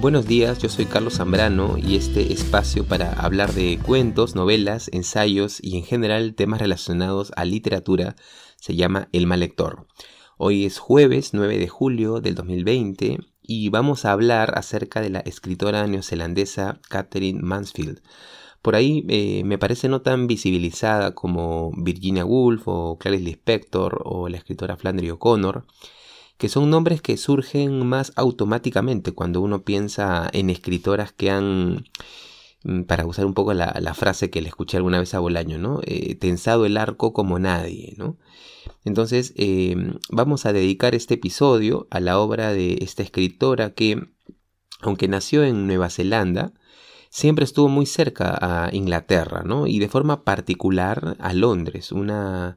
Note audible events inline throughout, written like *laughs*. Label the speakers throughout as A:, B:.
A: Buenos días, yo soy Carlos Zambrano y este espacio para hablar de cuentos, novelas, ensayos y en general temas relacionados a literatura se llama El Mal Lector. Hoy es jueves 9 de julio del 2020 y vamos a hablar acerca de la escritora neozelandesa Catherine Mansfield. Por ahí eh, me parece no tan visibilizada como Virginia Woolf o Clarice Lispector o la escritora Flannery O'Connor que son nombres que surgen más automáticamente cuando uno piensa en escritoras que han, mm, para usar un poco la, frase que le escuché alguna vez a Bolaño, ¿no? Eh, tensado el arco como nadie, ¿no? Entonces, eh, vamos a dedicar este episodio a la obra de esta escritora que, aunque nació en Nueva Zelanda, siempre estuvo muy cerca a Inglaterra, ¿no? Y de forma particular a Londres, una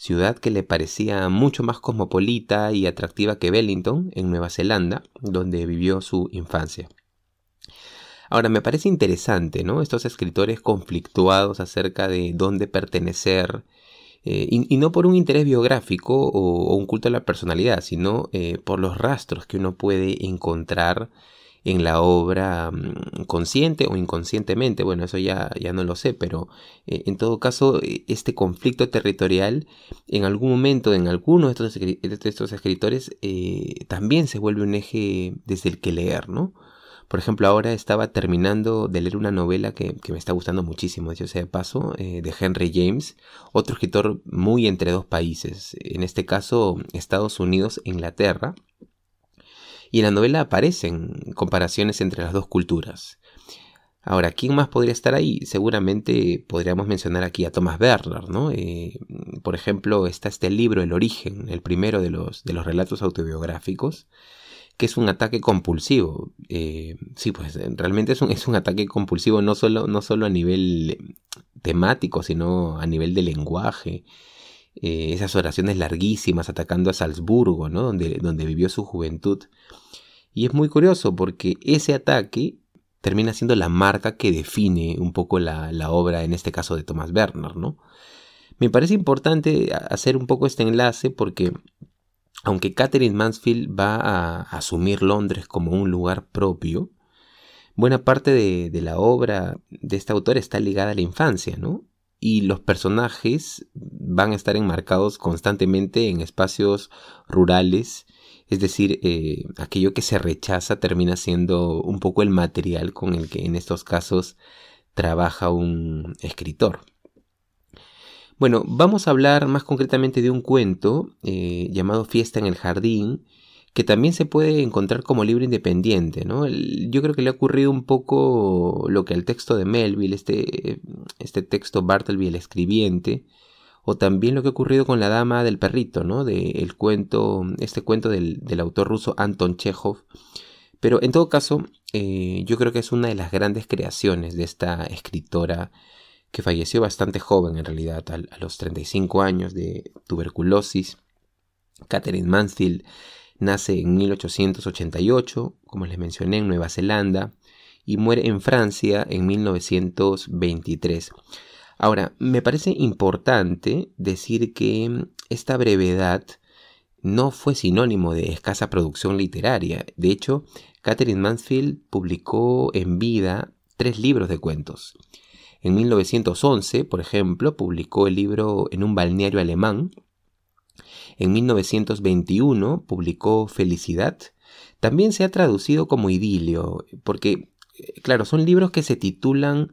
A: ciudad que le parecía mucho más cosmopolita y atractiva que Wellington, en Nueva Zelanda, donde vivió su infancia. Ahora, me parece interesante, ¿no? Estos escritores conflictuados acerca de dónde pertenecer, eh, y, no por un interés biográfico o, un culto a la personalidad, sino eh, por los rastros que uno puede encontrar en la obra mm, consciente o inconscientemente, bueno, eso ya, ya no lo sé, pero eh, en todo caso, eh, este conflicto territorial en algún momento en alguno de estos, estos escritores eh, también se vuelve un eje desde el que leer, ¿no? Por ejemplo, ahora estaba terminando de leer una novela que, me está gustando muchísimo, yo sea de paso, de Henry James, otro escritor muy entre dos países, en este caso Estados Unidos e Inglaterra, y en la novela aparecen comparaciones entre las dos culturas. Ahora, ¿quién más podría estar ahí? Seguramente podríamos mencionar aquí a Thomas Werner, ¿no? Eh, por ejemplo, está este libro, El origen, el primero de los, de los relatos autobiográficos, que es un ataque compulsivo. Eh, sí, pues realmente es un, es un ataque compulsivo no solo, no solo a nivel temático, sino a nivel de lenguaje. Eh, esas oraciones larguísimas atacando a Salzburgo, ¿no? donde, donde vivió su juventud. Y es muy curioso porque ese ataque termina siendo la marca que define un poco la, obra, en este caso de Thomas Werner, ¿no? Me parece importante hacer un poco este enlace porque aunque Catherine Mansfield va a asumir Londres como un lugar propio, buena parte de, de, la obra de este autor está ligada a la infancia, ¿no? Y los personajes van a estar enmarcados constantemente en espacios rurales es decir, eh, aquello que se rechaza termina siendo un poco el material con el que en estos casos trabaja un escritor. Bueno, vamos a hablar más concretamente de un cuento eh, llamado Fiesta en el Jardín, que también se puede encontrar como libro independiente. ¿no? yo creo que le ha ocurrido un poco lo que al texto de Melville, este, este texto Bartleby el escribiente, o también lo que ha ocurrido con la dama del perrito, ¿no? De el cuento, este cuento del, autor ruso Anton Chekhov. Pero en todo caso, eh, yo creo que es una de las grandes creaciones de esta escritora que falleció bastante joven en realidad, a, los 35 años de tuberculosis. Catherine Mansfield nace en 1888, como les mencioné, en Nueva Zelanda, y muere en Francia en 1923. Ahora, me parece importante decir que esta brevedad no fue sinónimo de escasa producción literaria. De hecho, Catherine Mansfield publicó en vida tres libros de cuentos. En 1911, por ejemplo, publicó el libro En un balneario alemán. En 1921 publicó Felicidad. También se ha traducido como idilio, porque, eh, claro, son libros que se titulan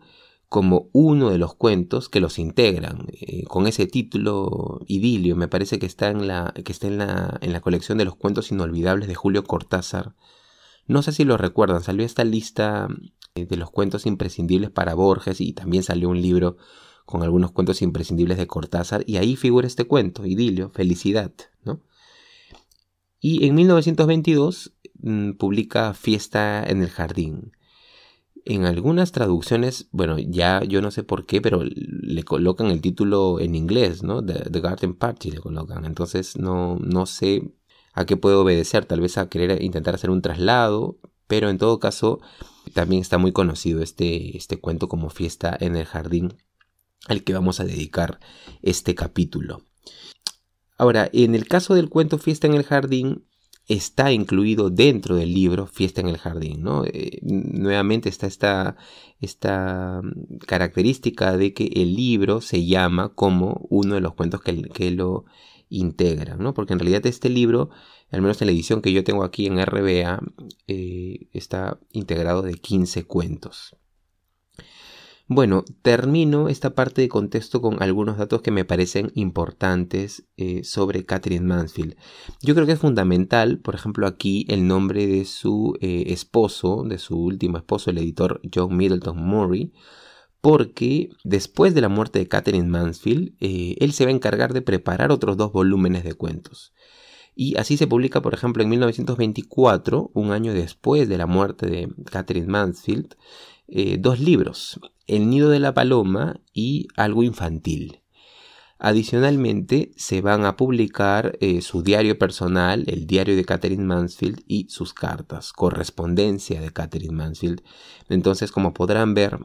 A: como uno de los cuentos que los integran. Eh, con ese título idilio, me parece que está, en la, que está en, la, en la colección de los cuentos inolvidables de Julio Cortázar. No sé si lo recuerdan, salió esta lista eh, de los cuentos imprescindibles para Borges y también salió un libro con algunos cuentos imprescindibles de Cortázar y ahí figura este cuento, idilio, felicidad, ¿no? Y en 1922 mm, publica Fiesta en el Jardín. En algunas traducciones, bueno, ya yo no sé por qué, pero le colocan el título en inglés, ¿no? The, Garden Party le colocan. Entonces no, no sé a qué puede obedecer, tal vez a querer intentar hacer un traslado, pero en todo caso también está muy conocido este, este cuento como Fiesta en el Jardín, al que vamos a dedicar este capítulo. Ahora, en el caso del cuento Fiesta en el Jardín, está incluido dentro del libro Fiesta en el Jardín. ¿no? Eh, nuevamente está esta, esta, característica de que el libro se llama como uno de los cuentos que, que lo integran, ¿no? porque en realidad este libro, al menos en la edición que yo tengo aquí en RBA, eh, está integrado de 15 cuentos. Bueno, termino esta parte de contexto con algunos datos que me parecen importantes eh, sobre Catherine Mansfield. Yo creo que es fundamental, por ejemplo, aquí el nombre de su eh, esposo, de su último esposo, el editor John Middleton Murray, porque después de la muerte de Catherine Mansfield, eh, él se va a encargar de preparar otros dos volúmenes de cuentos. Y así se publica, por ejemplo, en 1924, un año después de la muerte de Catherine Mansfield, dos libros. El nido de la paloma y algo infantil. Adicionalmente, se van a publicar eh, su diario personal, el diario de Catherine Mansfield y sus cartas, correspondencia de Catherine Mansfield. Entonces, como podrán ver,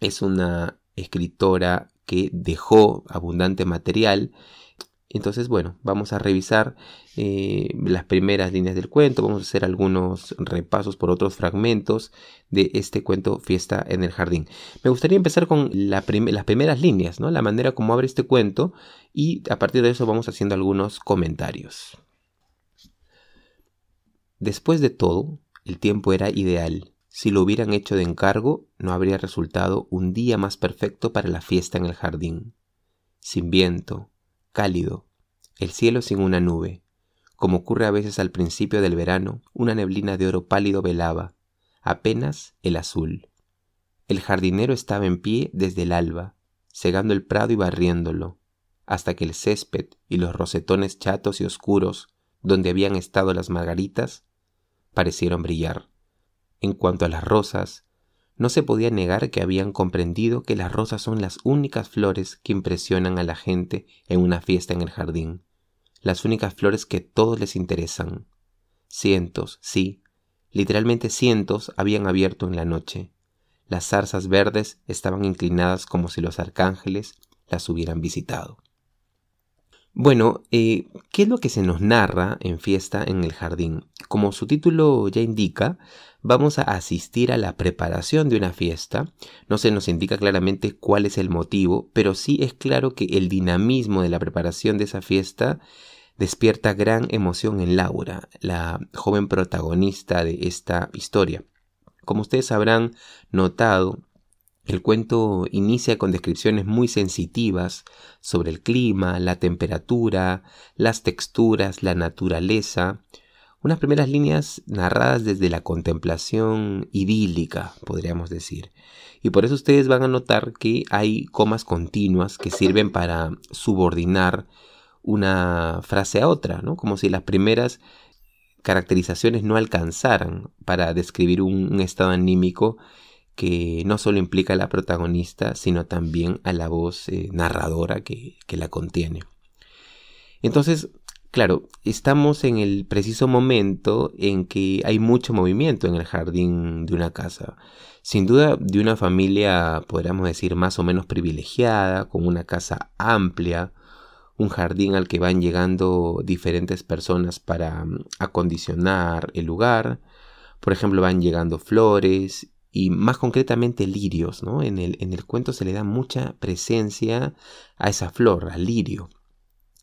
A: es una escritora que dejó abundante material entonces, bueno, vamos a revisar eh, las primeras líneas del cuento, vamos a hacer algunos repasos por otros fragmentos de este cuento Fiesta en el Jardín. Me gustaría empezar con las primeras líneas, ¿no? la manera como abre este cuento y a partir de eso vamos haciendo algunos comentarios. Después de todo, el tiempo era ideal. Si lo hubieran hecho de encargo, no habría resultado un día más perfecto para la fiesta en el jardín. Sin viento, cálido, el cielo sin una nube. Como ocurre a veces al principio del verano, una neblina de oro pálido velaba, apenas el azul. El jardinero estaba en pie desde el alba, segando el prado y barriéndolo, hasta que el césped y los rosetones chatos y oscuros, donde habían estado las margaritas, parecieron brillar. En cuanto a las rosas, no se podía negar que habían comprendido que las rosas son las únicas flores que impresionan a la gente en una fiesta en el jardín, las únicas flores que todos les interesan. Cientos, sí, literalmente cientos habían abierto en la noche. Las zarzas verdes estaban inclinadas como si los arcángeles las hubieran visitado. Bueno, eh, ¿qué es lo que se nos narra en Fiesta en el Jardín? Como su título ya indica, vamos a asistir a la preparación de una fiesta. No se nos indica claramente cuál es el motivo, pero sí es claro que el dinamismo de la preparación de esa fiesta despierta gran emoción en Laura, la joven protagonista de esta historia. Como ustedes habrán notado, el cuento inicia con descripciones muy sensitivas sobre el clima, la temperatura, las texturas, la naturaleza, unas primeras líneas narradas desde la contemplación idílica, podríamos decir. Y por eso ustedes van a notar que hay comas continuas que sirven para subordinar una frase a otra, ¿no? Como si las primeras caracterizaciones no alcanzaran para describir un, estado anímico que no solo implica a la protagonista, sino también a la voz eh, narradora que, que la contiene. Entonces, claro, estamos en el preciso momento en que hay mucho movimiento en el jardín de una casa. Sin duda de una familia, podríamos decir, más o menos privilegiada, con una casa amplia, un jardín al que van llegando diferentes personas para mm, acondicionar el lugar. Por ejemplo, van llegando flores y más concretamente lirios, ¿no? En el, en el cuento se le da mucha presencia a esa flor, al lirio.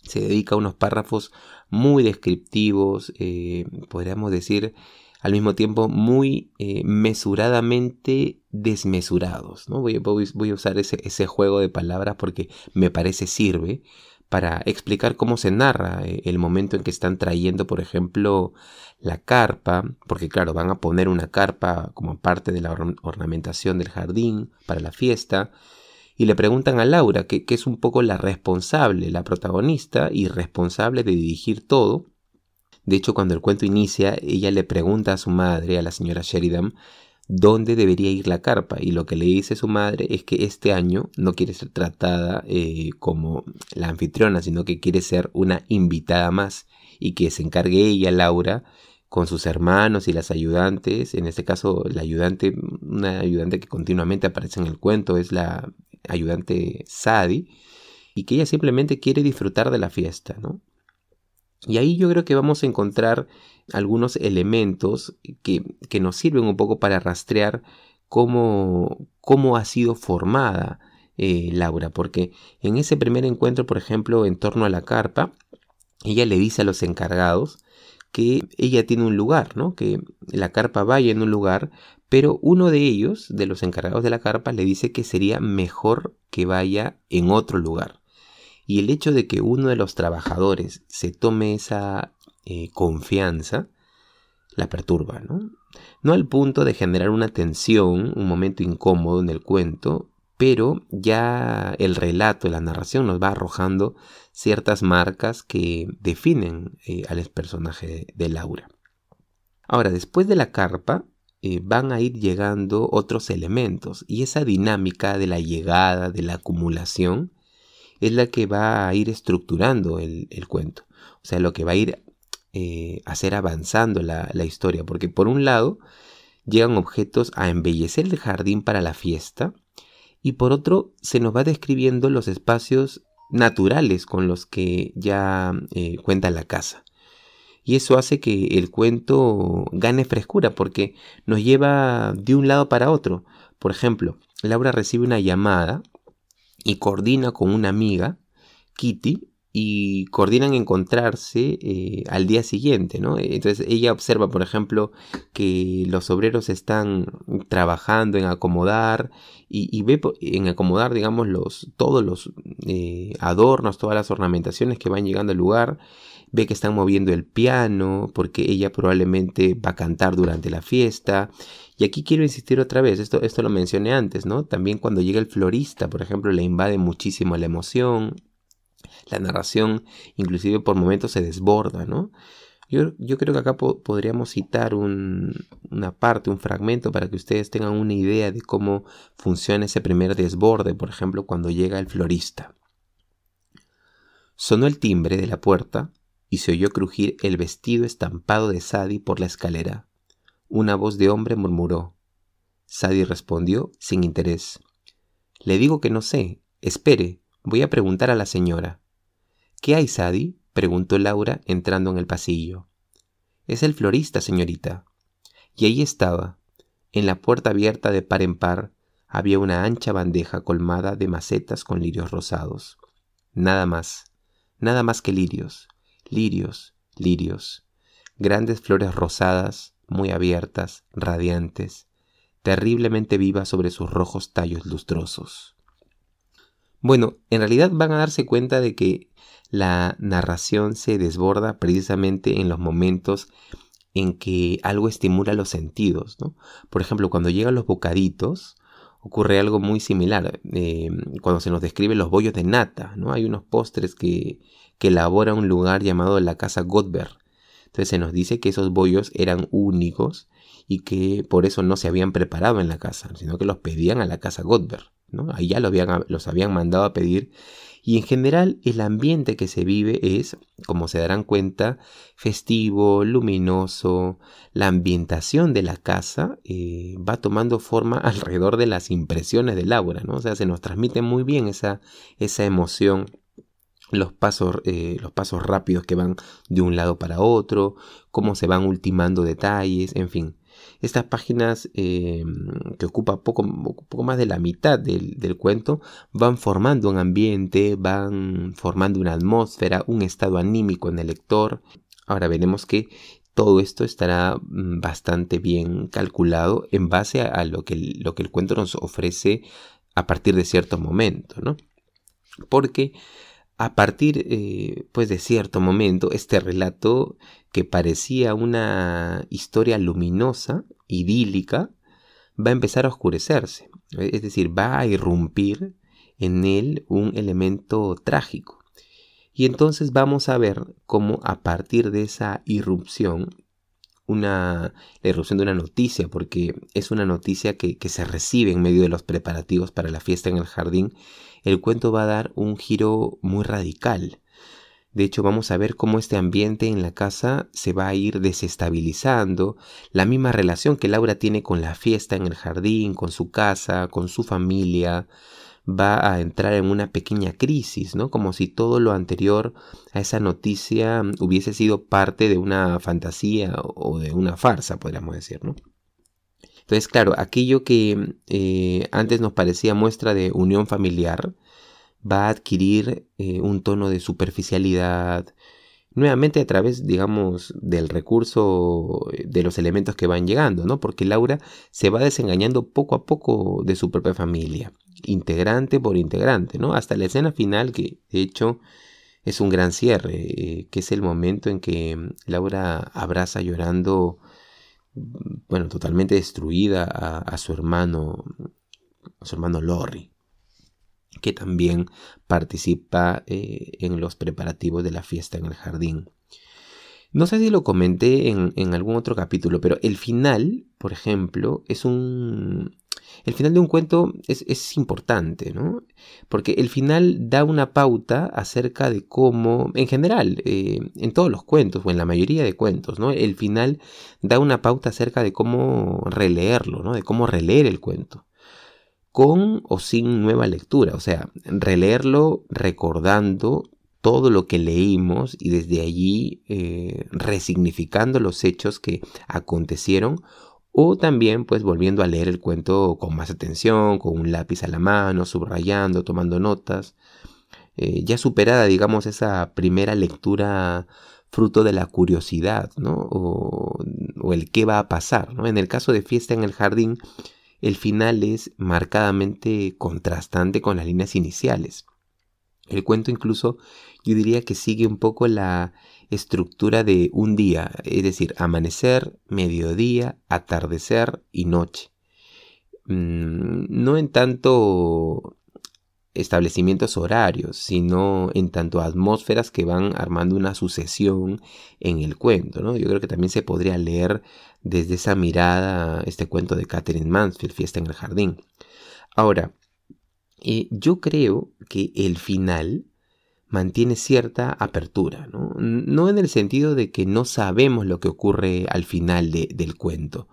A: Se dedica a unos párrafos muy descriptivos, eh, podríamos decir al mismo tiempo muy eh, mesuradamente desmesurados. ¿no? Voy, voy, a usar ese, ese, juego de palabras porque me parece sirve para explicar cómo se narra eh, el momento en que están trayendo, por ejemplo, la carpa, porque claro, van a poner una carpa como parte de la ornamentación del jardín para la fiesta, y le preguntan a Laura, que, que es un poco la responsable, la protagonista y responsable de dirigir todo. De hecho, cuando el cuento inicia, ella le pregunta a su madre, a la señora Sheridan, dónde debería ir la carpa y lo que le dice su madre es que este año no quiere ser tratada eh, como la anfitriona sino que quiere ser una invitada más y que se encargue ella Laura con sus hermanos y las ayudantes en este caso la ayudante una ayudante que continuamente aparece en el cuento es la ayudante Sadi y que ella simplemente quiere disfrutar de la fiesta ¿no? Y ahí yo creo que vamos a encontrar algunos elementos que, que nos sirven un poco para rastrear cómo, cómo ha sido formada eh, Laura, porque en ese primer encuentro, por ejemplo, en torno a la carpa, ella le dice a los encargados que ella tiene un lugar, ¿no? Que la carpa vaya en un lugar, pero uno de ellos, de los encargados de la carpa, le dice que sería mejor que vaya en otro lugar. Y el hecho de que uno de los trabajadores se tome esa eh, confianza, la perturba, ¿no? No al punto de generar una tensión, un momento incómodo en el cuento, pero ya el relato, la narración nos va arrojando ciertas marcas que definen eh, al personaje de Laura. Ahora, después de la carpa, eh, van a ir llegando otros elementos y esa dinámica de la llegada, de la acumulación, es la que va a ir estructurando el, cuento. O sea, lo que va a ir eh, hacer avanzando la, la historia, porque por un lado llegan objetos a embellecer el jardín para la fiesta, y por otro se nos va describiendo los espacios naturales con los que ya eh, cuenta la casa. Y eso hace que el cuento gane frescura porque nos lleva de un lado para otro. Por ejemplo, Laura recibe una llamada y coordina con una amiga, Kitty, y coordinan encontrarse eh, al día siguiente, ¿no? Entonces ella observa, por ejemplo, que los obreros están trabajando en acomodar y, ve en acomodar, digamos, los, todos los eh, adornos, todas las ornamentaciones que van llegando al lugar, ve que están moviendo el piano porque ella probablemente va a cantar durante la fiesta. Y aquí quiero insistir otra vez, esto, esto lo mencioné antes, ¿no? También cuando llega el florista, por ejemplo, le invade muchísimo la emoción, la narración inclusive por momentos se desborda, ¿no? Yo, yo creo que acá podríamos citar una parte, un fragmento para que ustedes tengan una idea de cómo funciona ese primer desborde, por ejemplo, cuando llega el florista. Sonó el timbre de la puerta y se oyó crujir el vestido estampado de Sadie por la escalera. Una voz de hombre murmuró. Sadie respondió sin interés. Le digo que no sé. Espere, voy a preguntar a la señora. ¿Qué hay, Sadie? preguntó Laura entrando en el pasillo. Es el florista, señorita. Y ahí estaba. En la puerta abierta de par en par había una ancha bandeja colmada de macetas con lirios rosados. Nada más, nada más que lirios, lirios, lirios, grandes flores rosadas, muy abiertas, radiantes, terriblemente vivas sobre sus rojos tallos lustrosos. Bueno, en realidad van a darse cuenta de que la narración se desborda precisamente en los momentos en que algo estimula los sentidos. ¿no? Por ejemplo, cuando llegan los bocaditos, ocurre algo muy similar. Eh, cuando se nos describe los bollos de nata, ¿no? hay unos postres que, que elabora un lugar llamado la Casa Godber. Entonces se nos dice que esos bollos eran únicos y que por eso no se habían preparado en la casa, sino que los pedían a la Casa Godber. Ahí ya los habían mandado a pedir y en general el ambiente que se vive es, como se darán cuenta, festivo, luminoso. La ambientación de la casa eh, va tomando forma *laughs* alrededor de las impresiones de Laura, ¿no? O sea, se nos transmite muy bien esa, esa emoción los pasos, eh, los pasos rápidos que van de un lado para otro, cómo se van ultimando detalles, en fin. Estas páginas eh, que ocupan poco, poco, más de la mitad del, del, cuento van formando un ambiente, van formando una atmósfera, un estado anímico en el lector. Ahora veremos que todo esto estará mm, bastante bien calculado en base a, lo, que, lo que el cuento nos ofrece a partir de cierto momento, ¿no? Porque a partir eh, pues de cierto momento este relato que parecía una historia luminosa, idílica, va a empezar a oscurecerse, es decir, va a irrumpir en él un elemento trágico. Y entonces vamos a ver cómo a partir de esa irrupción, una, la irrupción de una noticia, porque es una noticia que se recibe en medio de los preparativos para la fiesta en el jardín, el cuento va a dar un giro muy radical. De hecho, vamos a ver cómo este ambiente en la casa se va a ir desestabilizando, la misma relación que Laura tiene con la fiesta en el jardín, con su casa, con su familia, va a entrar en una pequeña crisis, ¿no? Como si todo lo anterior a esa noticia hubiese sido parte de una fantasía o de una farsa, podríamos decir, ¿no? Entonces, claro, aquello que eh, antes nos parecía muestra de unión familiar va a adquirir eh, un tono de superficialidad, nuevamente a través, digamos, del recurso eh, de los elementos que van llegando, ¿no? Porque Laura se va desengañando poco a poco de su propia familia, integrante por integrante, ¿no? Hasta la escena final, que de hecho es un gran cierre, que es el momento en que Laura abraza llorando, bueno, totalmente destruida a, su hermano, a su hermano Lorry que también participa eh, en los preparativos de la fiesta en el jardín. No sé si lo comenté en, algún otro capítulo, pero el final, por ejemplo, es un... El final de un cuento es, importante, ¿no? Porque el final da una pauta acerca de cómo, en general, eh, en todos los cuentos, o en la mayoría de cuentos, ¿no? El final da una pauta acerca de cómo releerlo, ¿no? De cómo releer el cuento con o sin nueva lectura, o sea, releerlo recordando todo lo que leímos y desde allí eh, resignificando los hechos que acontecieron o también pues volviendo a leer el cuento con más atención, con un lápiz a la mano, subrayando, tomando notas, eh, ya superada digamos esa primera lectura fruto de la curiosidad, ¿no? O, o, el qué va a pasar, ¿no? En el caso de Fiesta en el Jardín, el final es marcadamente contrastante con las líneas iniciales. El cuento incluso yo diría que sigue un poco la estructura de un día, es decir, amanecer, mediodía, atardecer y noche. Mm, no en tanto establecimientos horarios, sino en tanto atmósferas que van armando una sucesión en el cuento. ¿no? Yo creo que también se podría leer desde esa mirada este cuento de Catherine Mansfield, Fiesta en el Jardín. Ahora, eh, yo creo que el final mantiene cierta apertura, ¿no? no en el sentido de que no sabemos lo que ocurre al final del cuento,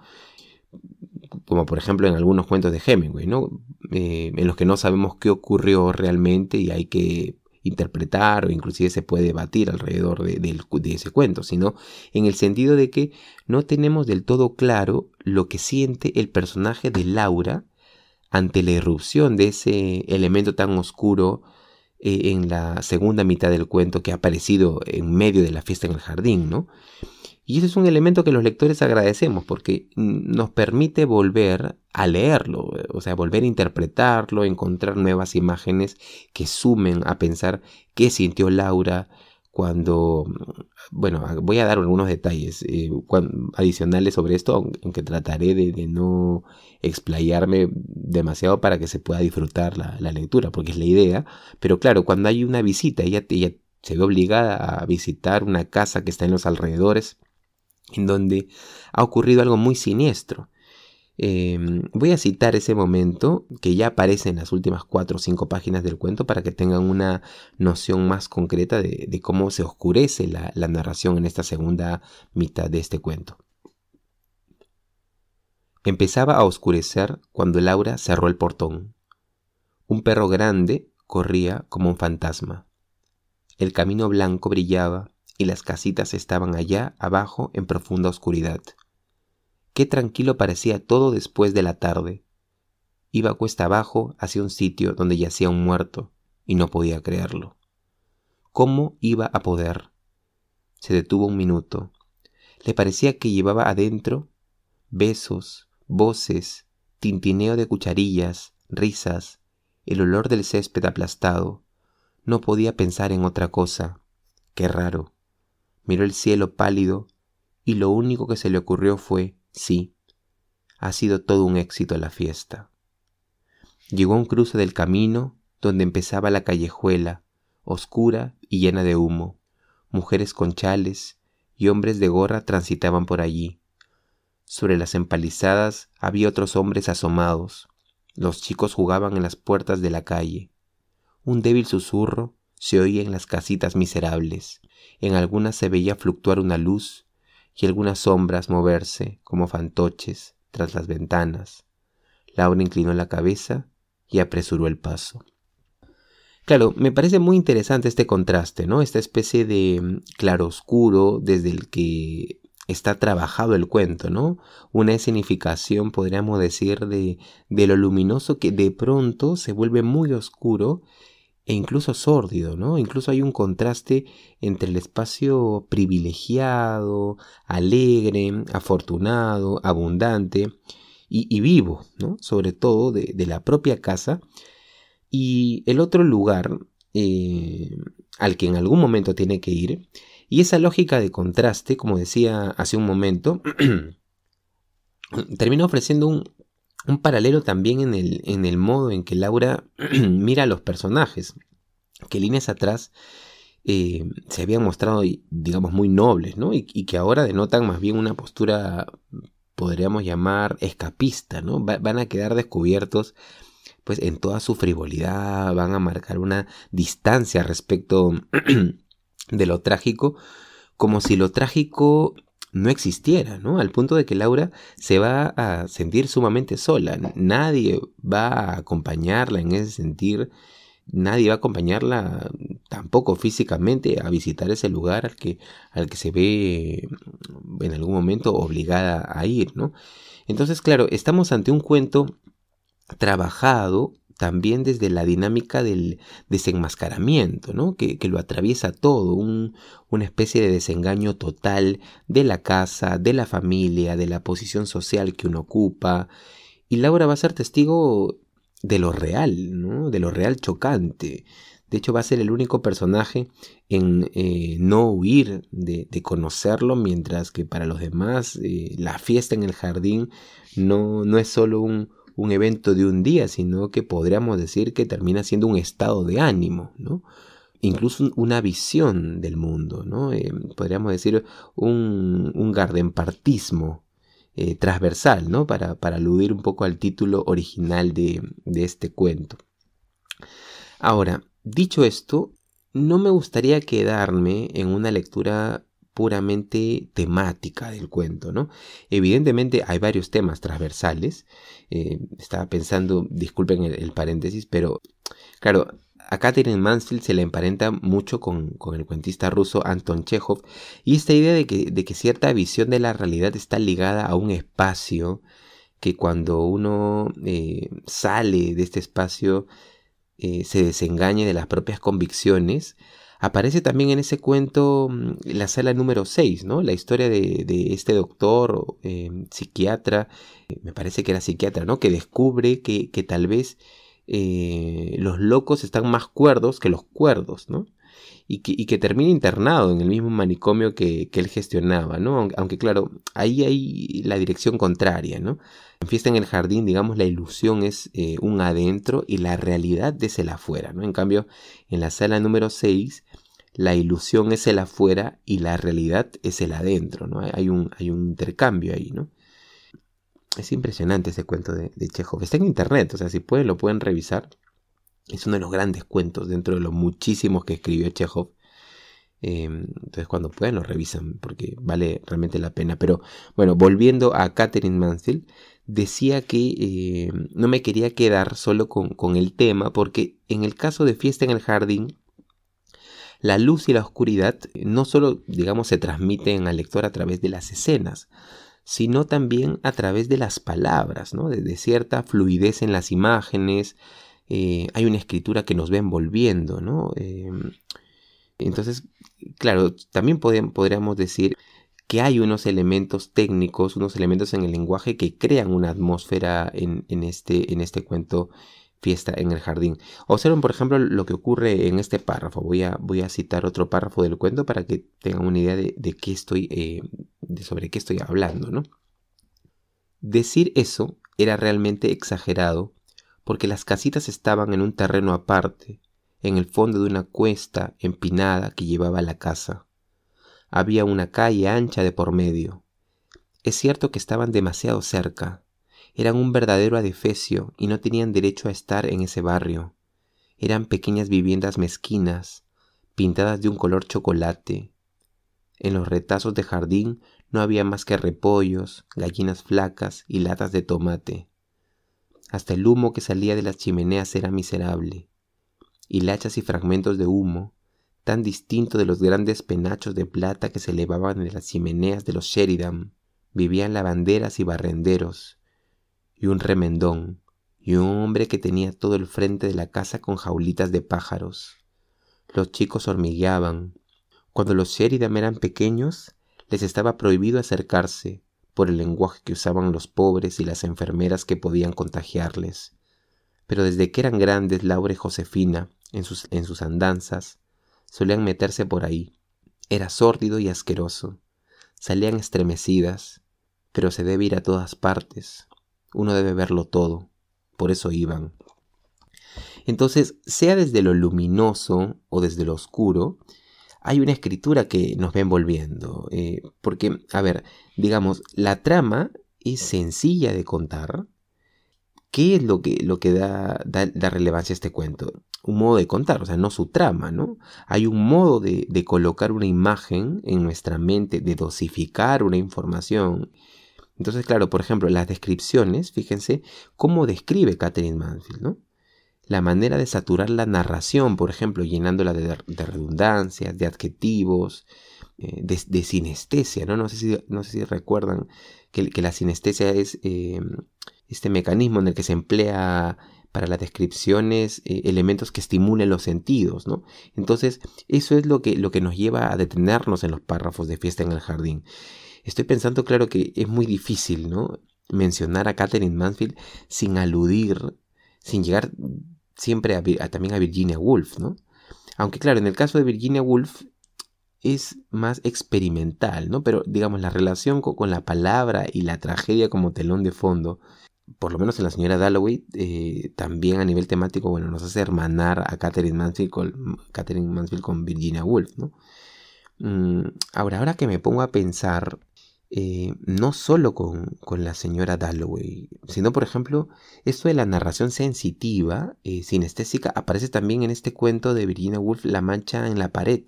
A: como por ejemplo en algunos cuentos de Hemingway, ¿no? Eh, en los que no sabemos qué ocurrió realmente y hay que interpretar o inclusive se puede debatir alrededor de, de, ese cuento, sino en el sentido de que no tenemos del todo claro lo que siente el personaje de Laura ante la irrupción de ese elemento tan oscuro eh, en la segunda mitad del cuento que ha aparecido en medio de la fiesta en el jardín, ¿no? Y ese es un elemento que los lectores agradecemos porque nos permite volver a leerlo, o sea, volver a interpretarlo, encontrar nuevas imágenes que sumen a pensar qué sintió Laura cuando, bueno, voy a dar algunos detalles eh, adicionales sobre esto, aunque trataré de, no explayarme demasiado para que se pueda disfrutar la, lectura, porque es la idea, pero claro, cuando hay una visita, ella, ella se ve obligada a visitar una casa que está en los alrededores, en donde ha ocurrido algo muy siniestro. Em, voy a citar ese momento que ya aparece en las últimas cuatro o cinco páginas del cuento para que tengan una noción más concreta de, cómo se oscurece la, la narración en esta segunda mitad de este cuento. Empezaba a oscurecer cuando Laura cerró el portón. Un perro grande corría como un fantasma. El camino blanco brillaba y las casitas estaban allá abajo en profunda oscuridad. Qué tranquilo parecía todo después de la tarde. Iba cuesta abajo hacia un sitio donde yacía un muerto, y no podía creerlo. ¿Cómo iba a poder? Se detuvo un minuto. Le parecía que llevaba adentro besos, voces, tintineo de cucharillas, risas, el olor del césped aplastado. No podía pensar en otra cosa. Qué raro miró el cielo pálido y lo único que se le ocurrió fue, sí, ha sido todo un éxito la fiesta. Llegó a un cruce del camino donde empezaba la callejuela, oscura y llena de humo. Mujeres con chales y hombres de gorra transitaban por allí. Sobre las empalizadas había otros hombres asomados. Los chicos jugaban en las puertas de la calle. Un débil susurro se oía en las casitas miserables. En algunas se veía fluctuar una luz y algunas sombras moverse como fantoches tras las ventanas. Laura inclinó la cabeza y apresuró el paso. Claro, me parece muy interesante este contraste, ¿no? Esta especie de mm, claroscuro desde el que está trabajado el cuento, ¿no? Una escenificación, podríamos decir, de, de lo luminoso que de pronto se vuelve muy oscuro e incluso sórdido, ¿no? Incluso hay un contraste entre el espacio privilegiado, alegre, afortunado, abundante y, vivo, ¿no? Sobre todo de, la propia casa y el otro lugar eh, al que en algún momento tiene que ir. Y esa lógica de contraste, como decía hace un momento, *clears throat* termina ofreciendo un, un paralelo también en el, en el modo en que Laura *clears throat* mira a los personajes, que líneas atrás eh, se habían mostrado, digamos, muy nobles, ¿no? Y, que ahora denotan más bien una postura, podríamos llamar, escapista, ¿no? van a quedar descubiertos, pues, en toda su frivolidad, van a marcar una distancia respecto *clears throat* de lo trágico, como si lo trágico no existiera, ¿no? Al punto de que Laura se va a sentir sumamente sola. Nadie va a acompañarla en ese sentir. Nadie va a acompañarla tampoco físicamente a visitar ese lugar al que, al que se ve en algún momento obligada a ir, ¿no? Entonces, claro, estamos ante un cuento trabajado también desde la dinámica del desenmascaramiento, ¿no? que, lo atraviesa todo, una especie de desengaño total de la casa, de la familia, de la posición social que uno ocupa. Y Laura va a ser testigo de lo real, ¿no? de lo real chocante. De hecho, va a ser el único personaje en eh, no huir de, conocerlo, mientras que para los demás eh, la fiesta en el jardín no, no es solo un, un evento de un día, sino que podríamos decir que termina siendo un estado de ánimo, ¿no? incluso una visión del mundo, ¿no? Eh, podríamos decir un, un gardenpartismo eh, transversal, ¿no? Para, aludir un poco al título original de este cuento. Ahora, dicho esto, no me gustaría quedarme en una lectura puramente temática del cuento, ¿no? Evidentemente hay varios temas transversales. Eh, estaba pensando, disculpen el, paréntesis, pero claro, a Catherine Mansfield se le emparenta mucho con, el cuentista ruso Anton Chekhov y esta idea de que, de que cierta visión de la realidad está ligada a un espacio que cuando uno eh, sale de este espacio eh, se desengañe de las propias convicciones Aparece también en ese cuento mm, la sala número 6, ¿no? La historia de, este doctor, em, psiquiatra, eh, me parece que era psiquiatra, ¿no? Que descubre que, tal vez eh, los locos están más cuerdos que los cuerdos, ¿no? Y que, termina internado en el mismo manicomio que, él gestionaba, ¿no? Aunque, claro, ahí hay la dirección contraria, ¿no? En Fiesta en el Jardín, digamos, la ilusión es eh, un adentro y la realidad es el afuera, ¿no? En cambio, en la sala número 6 la ilusión es el afuera y la realidad es el adentro, ¿no? Hay un, hay un intercambio ahí, ¿no? Es impresionante ese cuento de, de, Chekhov. Está en internet, o sea, si pueden lo pueden revisar. Es uno de los grandes cuentos dentro de los muchísimos que escribió Chekhov. Em, entonces cuando puedan lo revisan porque vale realmente la pena. Pero bueno, volviendo a Catherine Mansfield, decía que em, no me quería quedar solo con, con el tema porque en el caso de Fiesta en el Jardín la luz y la oscuridad no solo, digamos, se transmiten al lector a través de las escenas, sino también a través de las palabras, ¿no? de, cierta fluidez en las imágenes. Eh, hay una escritura que nos va envolviendo, ¿no? Em, entonces, claro, también podríamos decir que hay unos elementos técnicos, unos elementos en el lenguaje que crean una atmósfera en, este, en este cuento fiesta en el jardín. Observen, por ejemplo, lo que ocurre en este párrafo. Voy a, citar otro párrafo del cuento para que tengan una idea de, qué estoy, eh, de sobre qué estoy hablando, ¿no? Decir eso era realmente exagerado porque las casitas estaban en un terreno aparte, en el fondo de una cuesta empinada que llevaba a la casa. Había una calle ancha de por medio. Es cierto que estaban demasiado cerca, eran un verdadero adefesio y no tenían derecho a estar en ese barrio. Eran pequeñas viviendas mezquinas, pintadas de un color chocolate. En los retazos de jardín no había más que repollos, gallinas flacas y latas de tomate. Hasta el humo que salía de las chimeneas era miserable. Hilachas y fragmentos de humo, tan distinto de los grandes penachos de plata que se elevaban en las chimeneas de los Sheridan, vivían lavanderas y barrenderos, y un remendón, y un hombre que tenía todo el frente de la casa con jaulitas de pájaros. Los chicos hormigueaban. Cuando los Sheridan eran pequeños, les estaba prohibido acercarse por el lenguaje que usaban los pobres y las enfermeras que podían contagiarles. Pero desde que eran grandes, Laura y Josefina, en sus, en sus andanzas, solían meterse por ahí. Era sórdido y asqueroso. Salían estremecidas, pero se debe ir a todas partes. Uno debe verlo todo. Por eso iban. Entonces, sea desde lo luminoso o desde lo oscuro, hay una escritura que nos va envolviendo. Eh, porque, a ver, digamos, la trama es sencilla de contar. ¿Qué es lo que, lo que da, da, relevancia a este cuento? Un modo de contar, o sea, no su trama, ¿no? Hay un modo de, de colocar una imagen en nuestra mente, de dosificar una información. Entonces, claro, por ejemplo, las descripciones, fíjense cómo describe Catherine Mansfield, ¿no? la manera de saturar la narración, por ejemplo, llenándola de, redundancias, de adjetivos, eh, de, sinestesia, ¿no? No sé si, recuerdan que, la sinestesia es eh, este mecanismo en el que se emplea para las descripciones eh, elementos que estimulen los sentidos, ¿no? Entonces, eso es lo que nos lleva a detenernos en los párrafos de fiesta en el jardín. Estoy pensando, claro, que es muy difícil, ¿no? Mencionar a Catherine Mansfield sin aludir, sin llegar siempre a, también a Virginia Woolf, ¿no? Aunque claro, en el caso de Virginia Woolf es más experimental, ¿no? Pero digamos, la relación con, la palabra y la tragedia como telón de fondo, por lo menos en la señora Dalloway, eh, también a nivel temático, bueno, nos hace hermanar a Catherine Mansfield con, Catherine Mansfield con Virginia Woolf, ¿no? Mm, ahora, ahora que me pongo a pensar eh, no solo con, la señora Dalloway, sino por ejemplo, esto de la narración sensitiva, eh, sinestésica, aparece también en este cuento de Virginia Woolf, La mancha en la pared.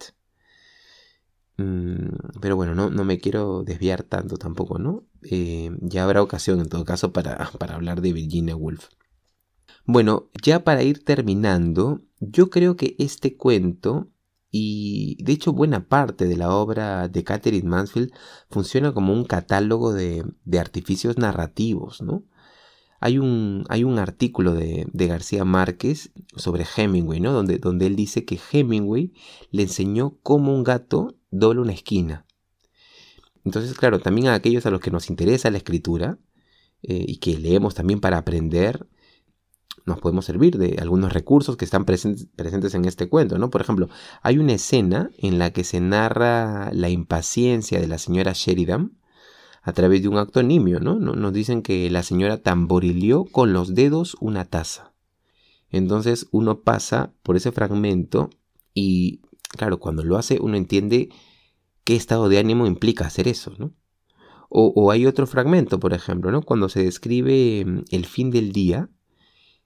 A: Mm, pero bueno, no, no, me quiero desviar tanto tampoco, ¿no? Eh, ya habrá ocasión en todo caso para, *laughs* para hablar de Virginia Woolf. Bueno, ya para ir terminando, yo creo que este cuento y de hecho buena parte de la obra de Catherine Mansfield funciona como un catálogo de, artificios narrativos, ¿no? Hay un, hay un artículo de, García Márquez sobre Hemingway, ¿no? Donde, donde él dice que Hemingway le enseñó cómo un gato dobla una esquina. Entonces, claro, también a aquellos a los que nos interesa la escritura eh, y que leemos también para aprender, nos podemos servir de algunos recursos que están presentes en este cuento, ¿no? Por ejemplo, hay una escena en la que se narra la impaciencia de la señora Sheridan a través de un acto nimio, ¿no? Nos dicen que la señora tamborileó con los dedos una taza. Entonces uno pasa por ese fragmento y, claro, cuando lo hace uno entiende qué estado de ánimo implica hacer eso, ¿no? O, o hay otro fragmento, por ejemplo, ¿no? Cuando se describe mm, el fin del día,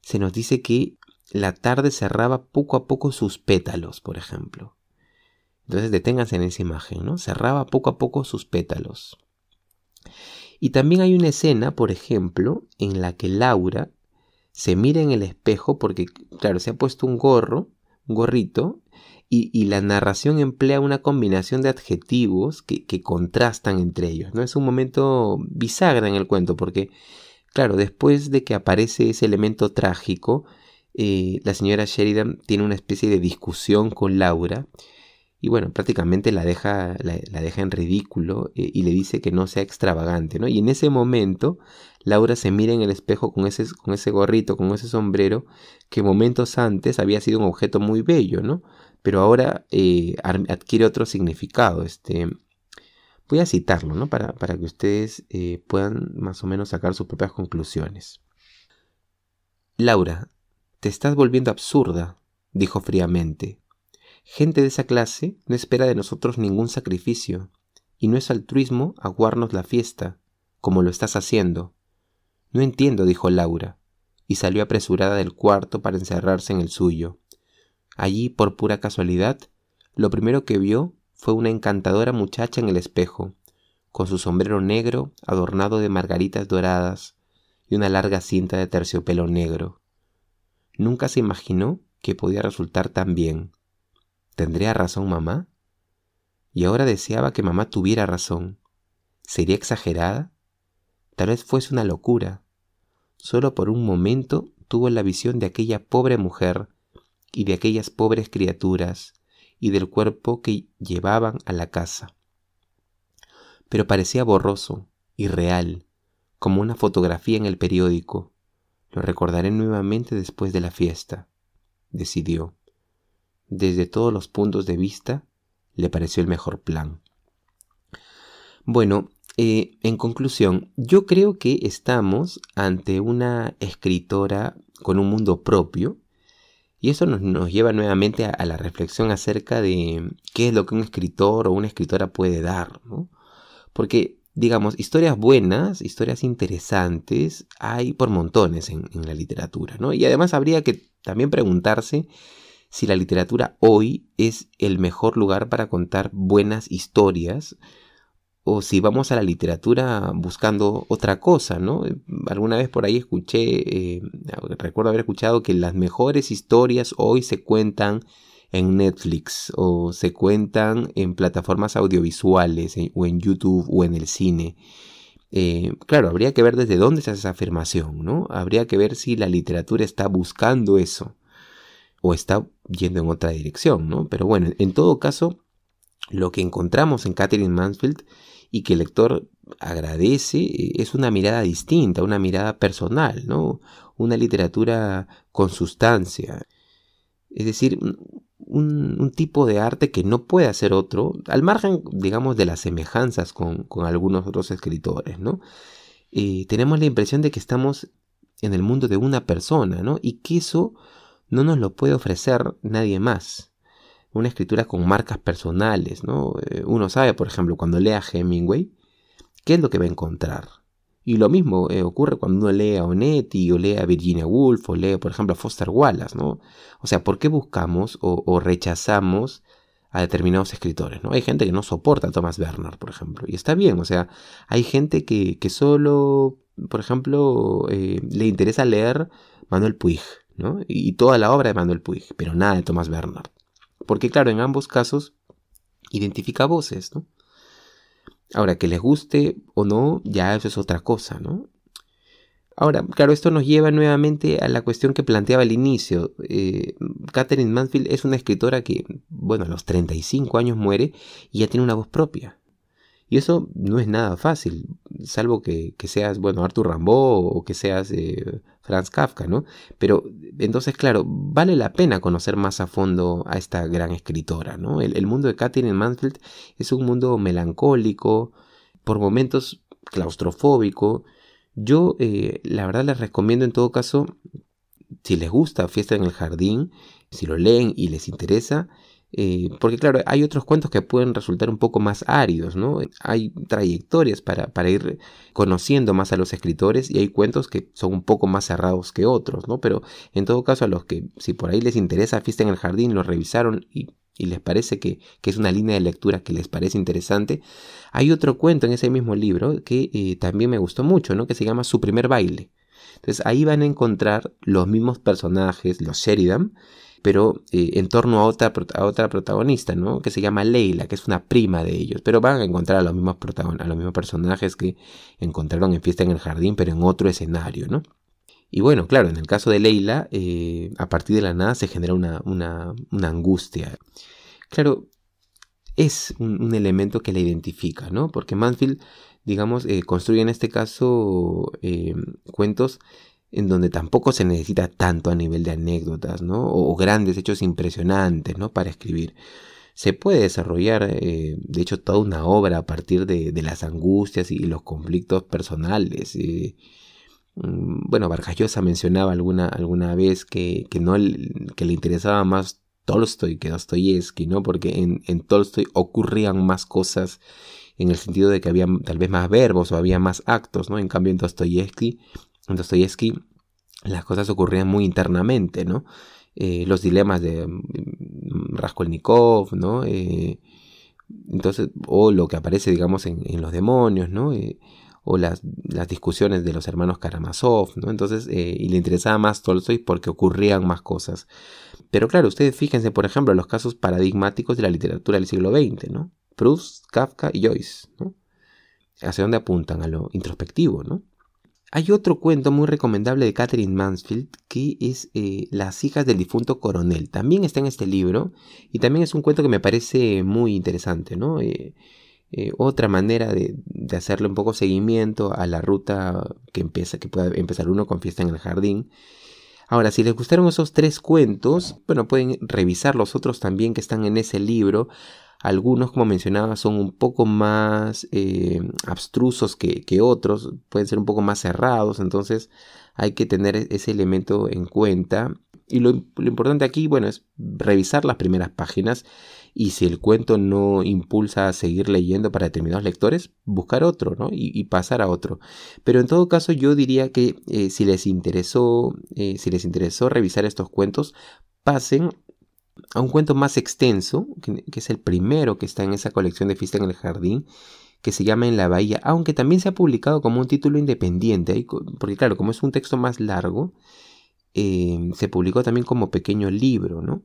A: se nos dice que la tarde cerraba poco a poco sus pétalos, por ejemplo. Entonces deténganse en esa imagen, ¿no? Cerraba poco a poco sus pétalos. Y también hay una escena, por ejemplo, en la que Laura se mira en el espejo porque, claro, se ha puesto un gorro, un gorrito, y, la narración emplea una combinación de adjetivos que, que, contrastan entre ellos, ¿no? Es un momento bisagra en el cuento porque Claro, después de que aparece ese elemento trágico, eh, la señora Sheridan tiene una especie de discusión con Laura y bueno, prácticamente la deja, la, deja en ridículo eh, y le dice que no sea extravagante, ¿no? Y en ese momento, Laura se mira en el espejo con ese, con ese gorrito, con ese sombrero, que momentos antes había sido un objeto muy bello, ¿no? Pero ahora eh, adquiere otro significado, este, Voy a citarlo, ¿no? Para, para que ustedes eh, puedan más o menos sacar sus propias conclusiones. Laura, te estás volviendo absurda, dijo fríamente. Gente de esa clase no espera de nosotros ningún sacrificio, y no es altruismo aguarnos la fiesta, como lo estás haciendo. No entiendo, dijo Laura, y salió apresurada del cuarto para encerrarse en el suyo. Allí, por pura casualidad, lo primero que vio fue una encantadora muchacha en el espejo, con su sombrero negro adornado de margaritas doradas y una larga cinta de terciopelo negro. Nunca se imaginó que podía resultar tan bien. ¿Tendría razón mamá? Y ahora deseaba que mamá tuviera razón. ¿Sería exagerada? Tal vez fuese una locura. Solo por un momento tuvo la visión de aquella pobre mujer y de aquellas pobres criaturas y del cuerpo que llevaban a la casa. Pero parecía borroso, irreal, como una fotografía en el periódico. Lo recordaré nuevamente después de la fiesta, decidió. Desde todos los puntos de vista, le pareció el mejor plan. Bueno, eh, en conclusión, yo creo que estamos ante una escritora con un mundo propio y eso nos, lleva nuevamente a, la reflexión acerca de qué es lo que un escritor o una escritora puede dar, ¿no? Porque, digamos, historias buenas, historias interesantes, hay por montones en, en la literatura, ¿no? Y además habría que también preguntarse si la literatura hoy es el mejor lugar para contar buenas historias o si vamos a la literatura buscando otra cosa, ¿no? Alguna vez por ahí escuché, eh, recuerdo haber escuchado que las mejores historias hoy se cuentan en Netflix o se cuentan en plataformas audiovisuales o en YouTube o en el cine. Eh, claro, habría que ver desde dónde se hace esa afirmación, ¿no? Habría que ver si la literatura está buscando eso o está yendo en otra dirección, ¿no? Pero bueno, en todo caso, lo que encontramos en Catherine Mansfield y que el lector agradece eh, es una mirada distinta, una mirada personal, ¿no? Una literatura con sustancia. Es decir, un, tipo de arte que no puede hacer otro, al margen, digamos, de las semejanzas con, algunos otros escritores, ¿no? Eh, tenemos la impresión de que estamos en el mundo de una persona, ¿no? Y que eso no nos lo puede ofrecer nadie más una escritura con marcas personales, ¿no? Eh, uno sabe, por ejemplo, cuando lee a Hemingway, qué es lo que va a encontrar. Y lo mismo eh, ocurre cuando uno lee a Onetti o lee a Virginia Woolf o lee, por ejemplo, a Foster Wallace, ¿no? O sea, ¿por qué buscamos o, rechazamos a determinados escritores, ¿no? Hay gente que no soporta a Thomas Bernard, por ejemplo, y está bien, o sea, hay gente que, solo, por ejemplo, eh, le interesa leer Manuel Puig, ¿no? Y toda la obra de Manuel Puig, pero nada de Thomas Bernard. Porque claro, en ambos casos identifica voces, ¿no? Ahora, que les guste o no, ya eso es otra cosa, ¿no? Ahora, claro, esto nos lleva nuevamente a la cuestión que planteaba al inicio. Eh, Catherine Mansfield es una escritora que, bueno, a los 35 años muere y ya tiene una voz propia. Y eso no es nada fácil, salvo que, seas, bueno, Arthur Rimbaud o que seas eh, Franz Kafka, ¿no? Pero entonces, claro, vale la pena conocer más a fondo a esta gran escritora, ¿no? El, mundo de Catherine Mansfield es un mundo melancólico, por momentos claustrofóbico. Yo, eh, la verdad, les recomiendo en todo caso, si les gusta Fiesta en el Jardín, si lo leen y les interesa, eh, porque claro, hay otros cuentos que pueden resultar un poco más áridos, ¿no? Hay trayectorias para, para, ir conociendo más a los escritores y hay cuentos que son un poco más cerrados que otros, ¿no? Pero en todo caso a los que si por ahí les interesa Fiesta en el Jardín, lo revisaron y, les parece que, es una línea de lectura que les parece interesante, hay otro cuento en ese mismo libro que eh, también me gustó mucho, ¿no? Que se llama Su primer baile. Entonces ahí van a encontrar los mismos personajes, los Sheridan, pero eh, en torno a otra, a otra protagonista, ¿no? Que se llama Leila, que es una prima de ellos. Pero van a encontrar a los mismos, a los mismos personajes que encontraron en Fiesta en el Jardín, pero en otro escenario, ¿no? Y bueno, claro, en el caso de Leila, eh, a partir de la nada se genera una, una, angustia. Claro, es un, elemento que la identifica, ¿no? Porque Mansfield, digamos, eh, construye en este caso cuentos en donde tampoco se necesita tanto a nivel de anécdotas, ¿no? O, grandes hechos impresionantes, ¿no? Para escribir. Se puede desarrollar, eh, de hecho, toda una obra a partir de, las angustias y los conflictos personales. Eh, mm, bueno, Vargas mencionaba alguna, alguna vez que, que, no, que le interesaba más Tolstoy que Dostoyevsky, ¿no? Porque en, en Tolstoy ocurrían más cosas en el sentido de que había tal vez más verbos o había más actos, ¿no? En cambio en Dostoyevsky Dostoyevsky las cosas ocurrían muy internamente, ¿no? Eh, los dilemas de mm, Raskolnikov, ¿no? Eh, entonces, o lo que aparece, digamos, en, los demonios, ¿no? Eh, o las, discusiones de los hermanos Karamazov, ¿no? Entonces, y le interesaba más Tolstoy porque ocurrían más cosas. Pero claro, ustedes fíjense, por ejemplo, los casos paradigmáticos de la literatura del siglo XX, ¿no? Proust, Kafka y Joyce, ¿no? ¿Hacia dónde apuntan? A lo introspectivo, ¿no? Hay otro cuento muy recomendable de Catherine Mansfield que es eh, Las hijas del difunto coronel. También está en este libro y también es un cuento que me parece muy interesante, ¿no? Eh, eh, otra manera de, hacerle un poco seguimiento a la ruta que empieza, que puede empezar uno con fiesta en el jardín. Ahora, si les gustaron esos tres cuentos, bueno, pueden revisar los otros también que están en ese libro. Algunos, como mencionaba, son un poco más eh, abstrusos que, otros, pueden ser un poco más cerrados, entonces hay que tener e-, ese elemento en cuenta. Y lo, importante aquí, bueno, es revisar las primeras páginas y si el cuento no impulsa a seguir leyendo para determinados lectores, buscar otro, ¿no? Y, pasar a otro. Pero en todo caso yo diría que eh, si les interesó, eh, si les interesó revisar estos cuentos, pasen a un cuento más extenso, que, es el primero que está en esa colección de Fiesta en el Jardín, que se llama En la Bahía, aunque también se ha publicado como un título independiente, porque claro, como es un texto más largo, eh, se publicó también como pequeño libro, ¿no?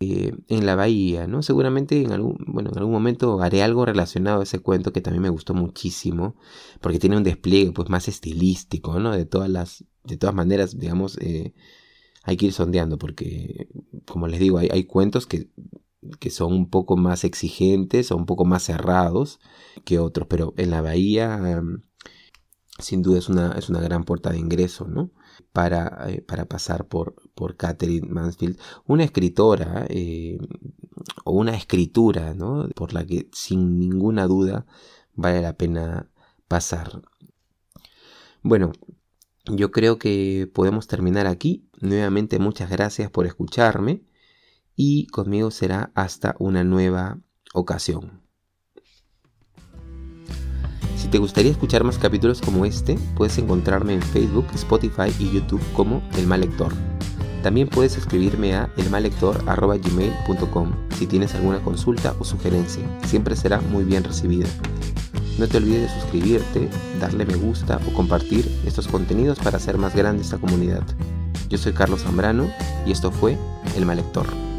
A: Eh, en la bahía, ¿no? Seguramente en algún, bueno, en algún momento haré algo relacionado a ese cuento que también me gustó muchísimo, porque tiene un despliegue pues más estilístico, ¿no? De todas las, de todas maneras, digamos, eh, hay que ir sondeando, porque como les digo, hay, cuentos que, que son un poco más exigentes o un poco más cerrados que otros, pero en la bahía sin duda es una, es una gran puerta de ingreso, ¿no? Para, eh, para pasar por, por Catherine Mansfield, una escritora eh, o una escritura, ¿no? Por la que sin ninguna duda vale la pena pasar. Bueno, yo creo que podemos terminar aquí. Nuevamente muchas gracias por escucharme y conmigo será hasta una nueva ocasión. Si te gustaría escuchar más capítulos como este, puedes encontrarme en Facebook, Spotify y YouTube como El Mal Lector. También puedes escribirme a elmalector.gmail.com si tienes alguna consulta o sugerencia. Siempre será muy bien recibida. No te olvides de suscribirte, darle me gusta o compartir estos contenidos para hacer más grande esta comunidad. Yo soy Carlos Zambrano y esto fue El Mal Lector.